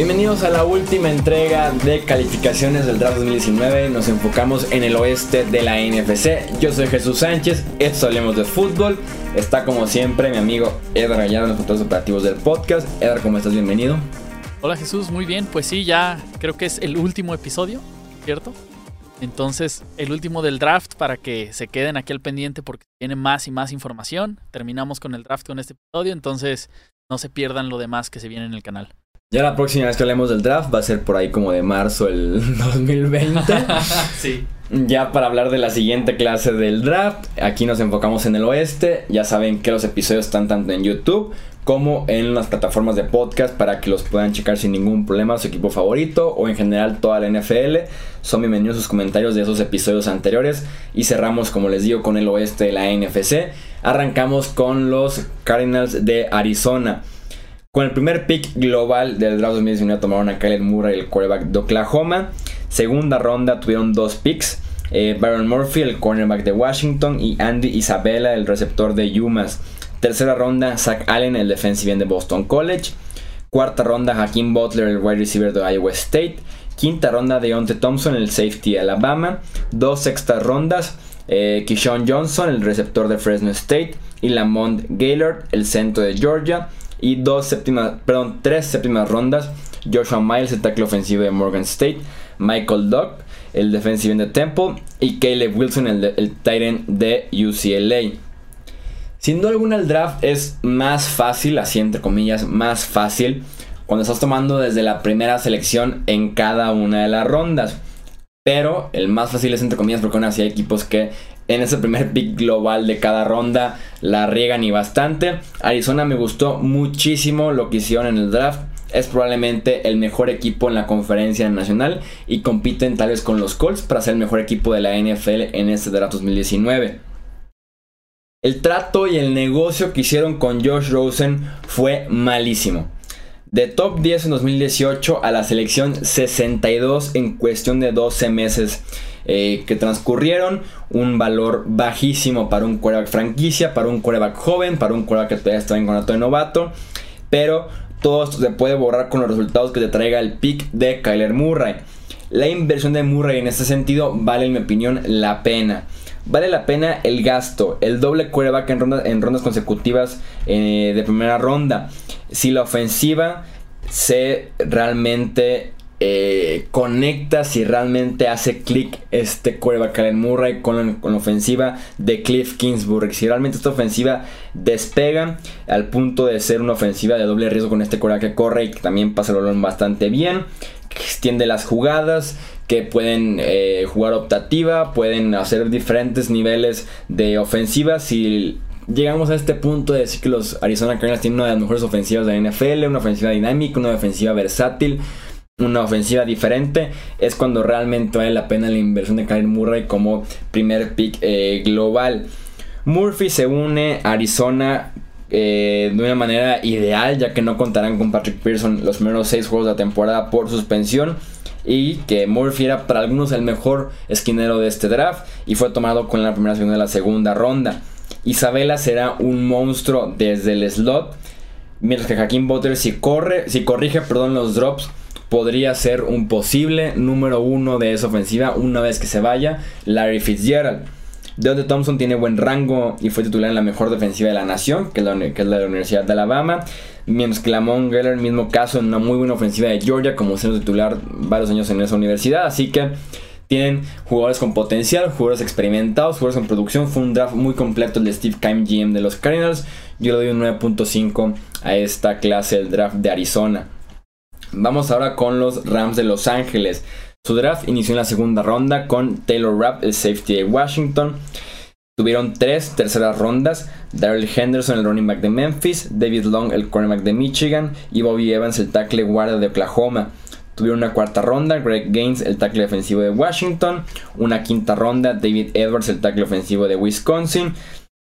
Bienvenidos a la última entrega de calificaciones del draft 2019. Nos enfocamos en el oeste de la NFC. Yo soy Jesús Sánchez, esto hablemos de fútbol. Está como siempre mi amigo Edgar Gallardo en los controles operativos del podcast. Edgar, ¿cómo estás? Bienvenido. Hola Jesús, muy bien. Pues sí, ya creo que es el último episodio, ¿cierto? Entonces, el último del draft para que se queden aquí al pendiente porque tiene más y más información. Terminamos con el draft con este episodio, entonces no se pierdan lo demás que se viene en el canal. Ya la próxima vez que hablemos del draft va a ser por ahí como de marzo el 2020. sí. Ya para hablar de la siguiente clase del draft, aquí nos enfocamos en el oeste. Ya saben que los episodios están tanto en YouTube como en las plataformas de podcast para que los puedan checar sin ningún problema su equipo favorito o en general toda la NFL. Son bienvenidos sus comentarios de esos episodios anteriores y cerramos como les digo con el oeste de la NFC. Arrancamos con los Cardinals de Arizona. Con el primer pick global del draft 2019 tomaron a Kyler Murray, el quarterback de Oklahoma. Segunda ronda tuvieron dos picks. Eh, Byron Murphy, el cornerback de Washington, y Andy Isabella, el receptor de Yumas. Tercera ronda, Zach Allen, el defensive end de Boston College. Cuarta ronda, Hakeem Butler, el wide receiver de Iowa State. Quinta ronda, Deontay Thompson, el safety de Alabama. Dos sextas rondas, eh, Kishon Johnson, el receptor de Fresno State. Y Lamont Gaylord, el centro de Georgia y dos séptimas, perdón, tres séptimas rondas. Joshua Miles, el tackle ofensivo de Morgan State, Michael Duck, el defensivo de Temple y Caleb Wilson, el, el de UCLA. Sin duda alguna el draft es más fácil, así entre comillas, más fácil cuando estás tomando desde la primera selección en cada una de las rondas. Pero el más fácil es entre comillas porque aún así hay equipos que en ese primer pick global de cada ronda la riegan y bastante. Arizona me gustó muchísimo lo que hicieron en el draft. Es probablemente el mejor equipo en la conferencia nacional y compiten tal vez con los Colts para ser el mejor equipo de la NFL en este draft 2019. El trato y el negocio que hicieron con Josh Rosen fue malísimo. De top 10 en 2018 a la selección 62 en cuestión de 12 meses eh, que transcurrieron. Un valor bajísimo para un quarterback franquicia, para un quarterback joven, para un quarterback que todavía está en contrato de novato. Pero todo esto se puede borrar con los resultados que te traiga el pick de Kyler Murray. La inversión de Murray en este sentido vale en mi opinión la pena. Vale la pena el gasto, el doble quarterback en, en rondas consecutivas eh, de primera ronda. Si la ofensiva se realmente eh, conecta, si realmente hace clic este quarterback Allen Murray con, la ofensiva de Cliff Kingsbury. Si realmente esta ofensiva despega al punto de ser una ofensiva de doble riesgo con este quarterback que corre y que también pasa el balón bastante bien, que extiende las jugadas, que pueden eh, jugar optativa, pueden hacer diferentes niveles de ofensiva. Si llegamos a este punto de decir que los Arizona Cardinals tienen una de las mejores ofensivas de la NFL, una ofensiva dinámica, una ofensiva versátil una ofensiva diferente, es cuando realmente vale la pena la inversión de Kyler Murray como primer pick eh, global. Murphy se une a Arizona eh, de una manera ideal, ya que no contarán con Patrick Pearson los primeros seis juegos de la temporada por suspensión. Y que Murphy era para algunos el mejor esquinero de este draft y fue tomado con la primera segunda de la segunda ronda. Isabela será un monstruo desde el slot, mientras que Hakim Butler si corre, si corrige, perdón, los drops podría ser un posible número uno de esa ofensiva una vez que se vaya Larry Fitzgerald. Deontay Thompson tiene buen rango y fue titular en la mejor defensiva de la nación, que es la, de la Universidad de Alabama. Mientras que Lamont Geller, mismo caso, en una muy buena ofensiva de Georgia, como siendo titular varios años en esa universidad. Así que tienen jugadores con potencial, jugadores experimentados, jugadores con producción. Fue un draft muy completo el de Steve Keim, GM de los Cardinals. Yo le doy un 9.5 a esta clase del draft de Arizona. Vamos ahora con los Rams de Los Ángeles. Su draft inició en la segunda ronda con Taylor Rapp, el safety de Washington. Tuvieron tres terceras rondas: Daryl Henderson, el running back de Memphis, David Long, el cornerback de Michigan, y Bobby Evans, el tackle guardia de Oklahoma. Tuvieron una cuarta ronda, Greg Gaines, el tackle defensivo de Washington. Una quinta ronda, David Edwards, el tackle ofensivo de Wisconsin.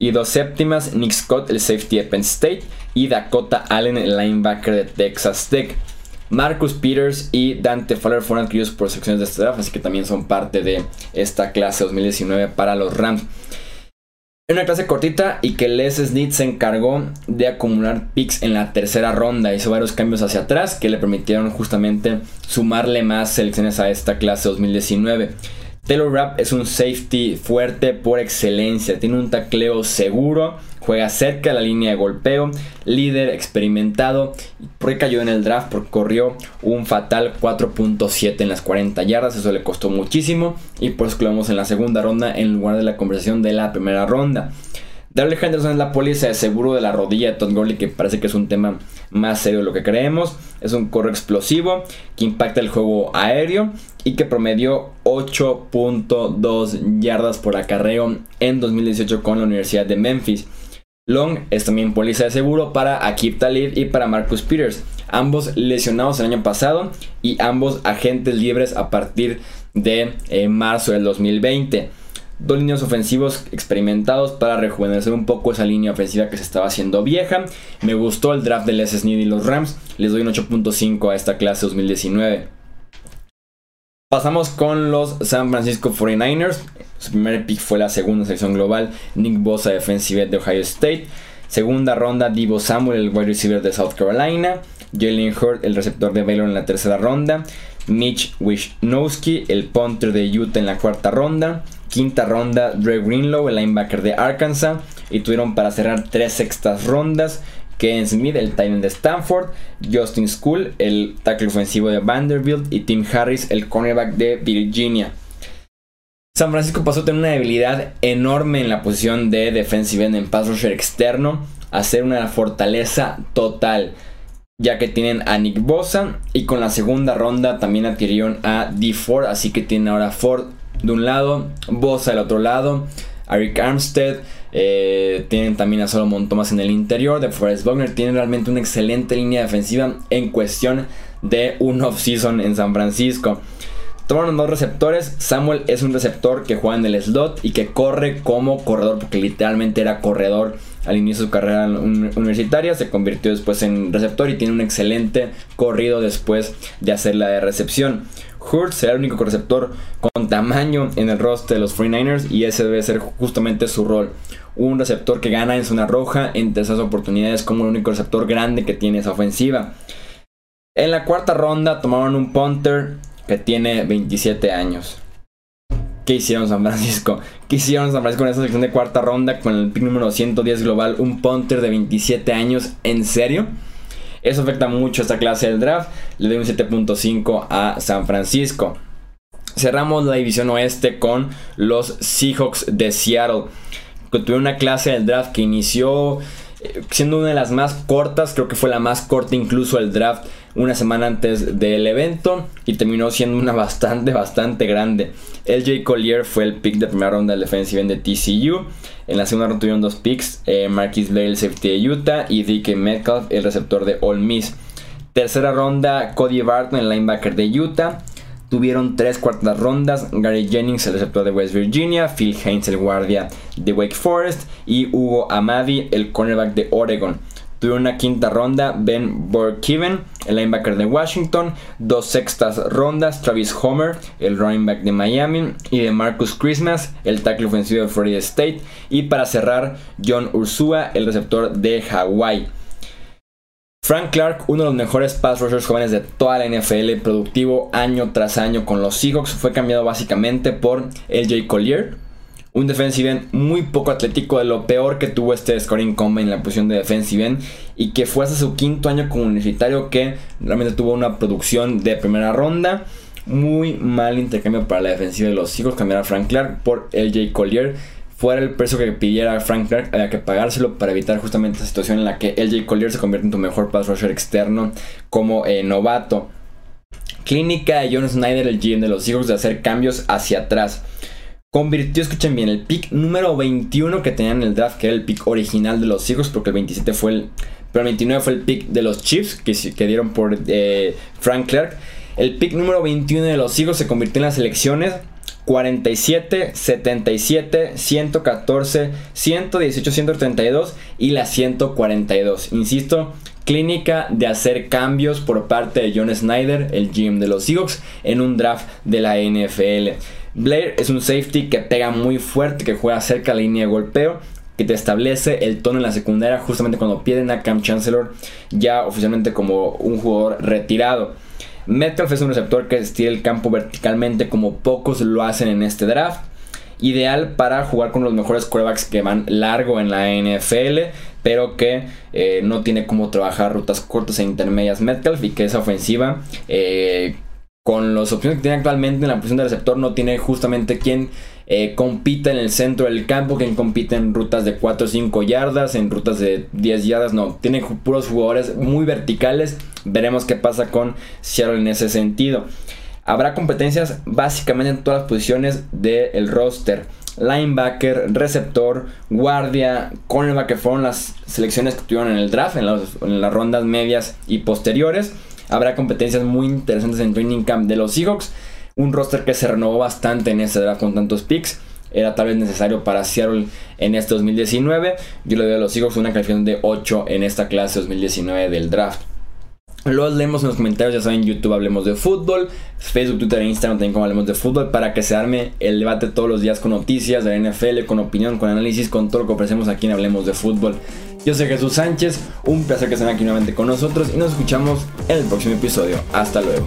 Y dos séptimas, Nick Scott, el safety de Penn State. Y Dakota Allen, el linebacker de Texas Tech. Marcus Peters y Dante Fowler fueron adquiridos por secciones de este draft, así que también son parte de esta clase 2019 para los Rams. Una clase cortita y que Les Snead se encargó de acumular picks en la tercera ronda. Hizo varios cambios hacia atrás que le permitieron justamente sumarle más selecciones a esta clase 2019. Taylor Rapp es un safety fuerte por excelencia, tiene un tacleo seguro, juega cerca de la línea de golpeo, líder experimentado, porque cayó en el draft porque corrió un fatal 4.7 en las 40 yardas, eso le costó muchísimo. Y por eso lo vemos en la segunda ronda en lugar de la conversación de la primera ronda. Darrell Henderson es la póliza de seguro de la rodilla de Todd Gurley, que parece que es un tema más serio de lo que creemos. Es un correo explosivo que impacta el juego aéreo y que promedió 8.2 yardas por acarreo en 2018 con la Universidad de Memphis. Long es también póliza de seguro para Akib Talib y para Marcus Peters, ambos lesionados el año pasado y ambos agentes libres a partir de eh, marzo del 2020 dos líneas ofensivos experimentados para rejuvenecer un poco esa línea ofensiva que se estaba haciendo vieja. Me gustó el draft de Les Snead y los Rams. Les doy un 8.5 a esta clase 2019. Pasamos con los San Francisco 49ers. Su primer pick fue la segunda selección global. Nick Bosa, defensive de Ohio State. Segunda ronda, Divo Samuel, el wide receiver de South Carolina. Jalen Hurd, el receptor de Baylor en la tercera ronda. Mitch Wisnowski, el punter de Utah en la cuarta ronda. Quinta ronda, Dre Greenlow, el linebacker de Arkansas. Y tuvieron para cerrar tres sextas rondas. Ken Smith, el Titan de Stanford, Justin School, el tackle ofensivo de Vanderbilt y Tim Harris, el cornerback de Virginia. San Francisco pasó a tener una debilidad enorme en la posición de defensive end en pass rusher externo, a ser una fortaleza total, ya que tienen a Nick Bosa y con la segunda ronda también adquirieron a D Ford, así que tienen ahora Ford de un lado, Bosa del otro lado, Eric Armstead, eh, tienen también a Solomon Thomas en el interior de Forrest Buckner. Tienen realmente una excelente línea defensiva en cuestión de un off-season en San Francisco. Tomaron dos receptores. Samuel es un receptor que juega en el slot y que corre como corredor, porque literalmente era corredor al inicio de su carrera universitaria. Se convirtió después en receptor y tiene un excelente corrido después de hacer la de recepción. Hurts será el único receptor con tamaño en el roster de los 49ers y ese debe ser justamente su rol. Un receptor que gana en zona roja entre esas oportunidades como el único receptor grande que tiene esa ofensiva. En la cuarta ronda tomaron un punter que tiene 27 años. ¿Qué hicieron San Francisco? ¿Qué hicieron San Francisco en esa sección de cuarta ronda con el pick número 110 global? Un punter de 27 años. ¿En serio? Eso afecta mucho a esta clase del draft. Le doy un 7.5 a San Francisco. Cerramos la división oeste con los Seahawks de Seattle. Tuvieron una clase del draft que inició eh, siendo una de las más cortas. Creo que fue la más corta incluso el draft una semana antes del evento y terminó siendo una bastante, bastante grande. LJ Collier fue el pick de primera ronda del defensive de TCU. En la segunda ronda tuvieron dos picks, eh, Marquis Blair, el safety de Utah, y DK Metcalf, el receptor de Ole Miss. Tercera ronda, Cody Barton, el linebacker de Utah. Tuvieron tres cuartas rondas, Gary Jennings, el receptor de West Virginia, Phil Haynes, el guardia de Wake Forest, y Hugo Amadi, el cornerback de Oregon. Tuvieron una quinta ronda Ben Burkiven, el linebacker de Washington. Dos sextas rondas Travis Homer, el running back de Miami. Y de Marcus Christmas, el tackle ofensivo de Florida State. Y para cerrar, John Ursua, el receptor de Hawaii. Frank Clark, uno de los mejores pass rushers jóvenes de toda la NFL, productivo año tras año con los Seahawks, fue cambiado básicamente por LJ Collier un defensive end muy poco atlético, de lo peor que tuvo este scoring combine en la posición de defensive end y que fue hasta su quinto año como universitario que realmente tuvo una producción de primera ronda. Muy mal intercambio para la defensiva de los hijos, cambiar a Frank Clark por LJ Collier. Fuera el precio que pidiera Frank Clark, había que pagárselo para evitar justamente la situación en la que LJ Collier se convierte en tu mejor pass rusher externo como eh, novato. Clínica de John Snyder, el GM de los hijos, de hacer cambios hacia atrás convirtió, escuchen bien, el pick número 21 que tenían en el draft, que era el pick original de los Seahawks, porque el 27 fue el. Pero el 29 fue el pick de los Chiefs, que, dieron por eh, Frank Clark. El pick número 21 de los Seahawks se convirtió en las elecciones 47, 77, 114, 118, 132 y la 142. Insisto, clínica de hacer cambios por parte de John Snyder, el GM de los Seahawks, en un draft de la NFL. Blair es un safety que pega muy fuerte, que juega cerca de la línea de golpeo. que te establece el tono en la secundaria justamente cuando pierden a Cam Chancellor ya oficialmente como un jugador retirado. Metcalf es un receptor que estira el campo verticalmente como pocos lo hacen en este draft. Ideal para jugar con los mejores quarterbacks que van largo en la NFL, pero que eh, no tiene cómo trabajar rutas cortas e intermedias Metcalf y que esa ofensiva eh, con las opciones que tiene actualmente en la posición de receptor no tiene justamente quien eh, compita en el centro del campo, quien compite en rutas de 4 o 5 yardas, en rutas de 10 yardas, no, tiene puros jugadores muy verticales, veremos qué pasa con Seattle en ese sentido. Habrá competencias básicamente en todas las posiciones del roster. Linebacker, receptor, guardia, cornerback que fueron las selecciones que tuvieron en el draft, en, en las rondas medias y posteriores. Habrá competencias muy interesantes en Training Camp de los Seahawks. Un roster que se renovó bastante en ese draft con tantos picks. Era tal vez necesario para Seattle en este 2019. Yo le doy a los Seahawks una calificación de 8 en esta clase 2019 del draft. Los leemos en los comentarios, ya saben, YouTube hablemos de fútbol, Facebook, Twitter e Instagram también hablemos de fútbol para que se arme el debate todos los días con noticias de la NFL, con opinión, con análisis, con todo lo que ofrecemos aquí en Hablemos de Fútbol. Yo soy Jesús Sánchez, un placer que estén aquí nuevamente con nosotros y nos escuchamos en el próximo episodio. Hasta luego.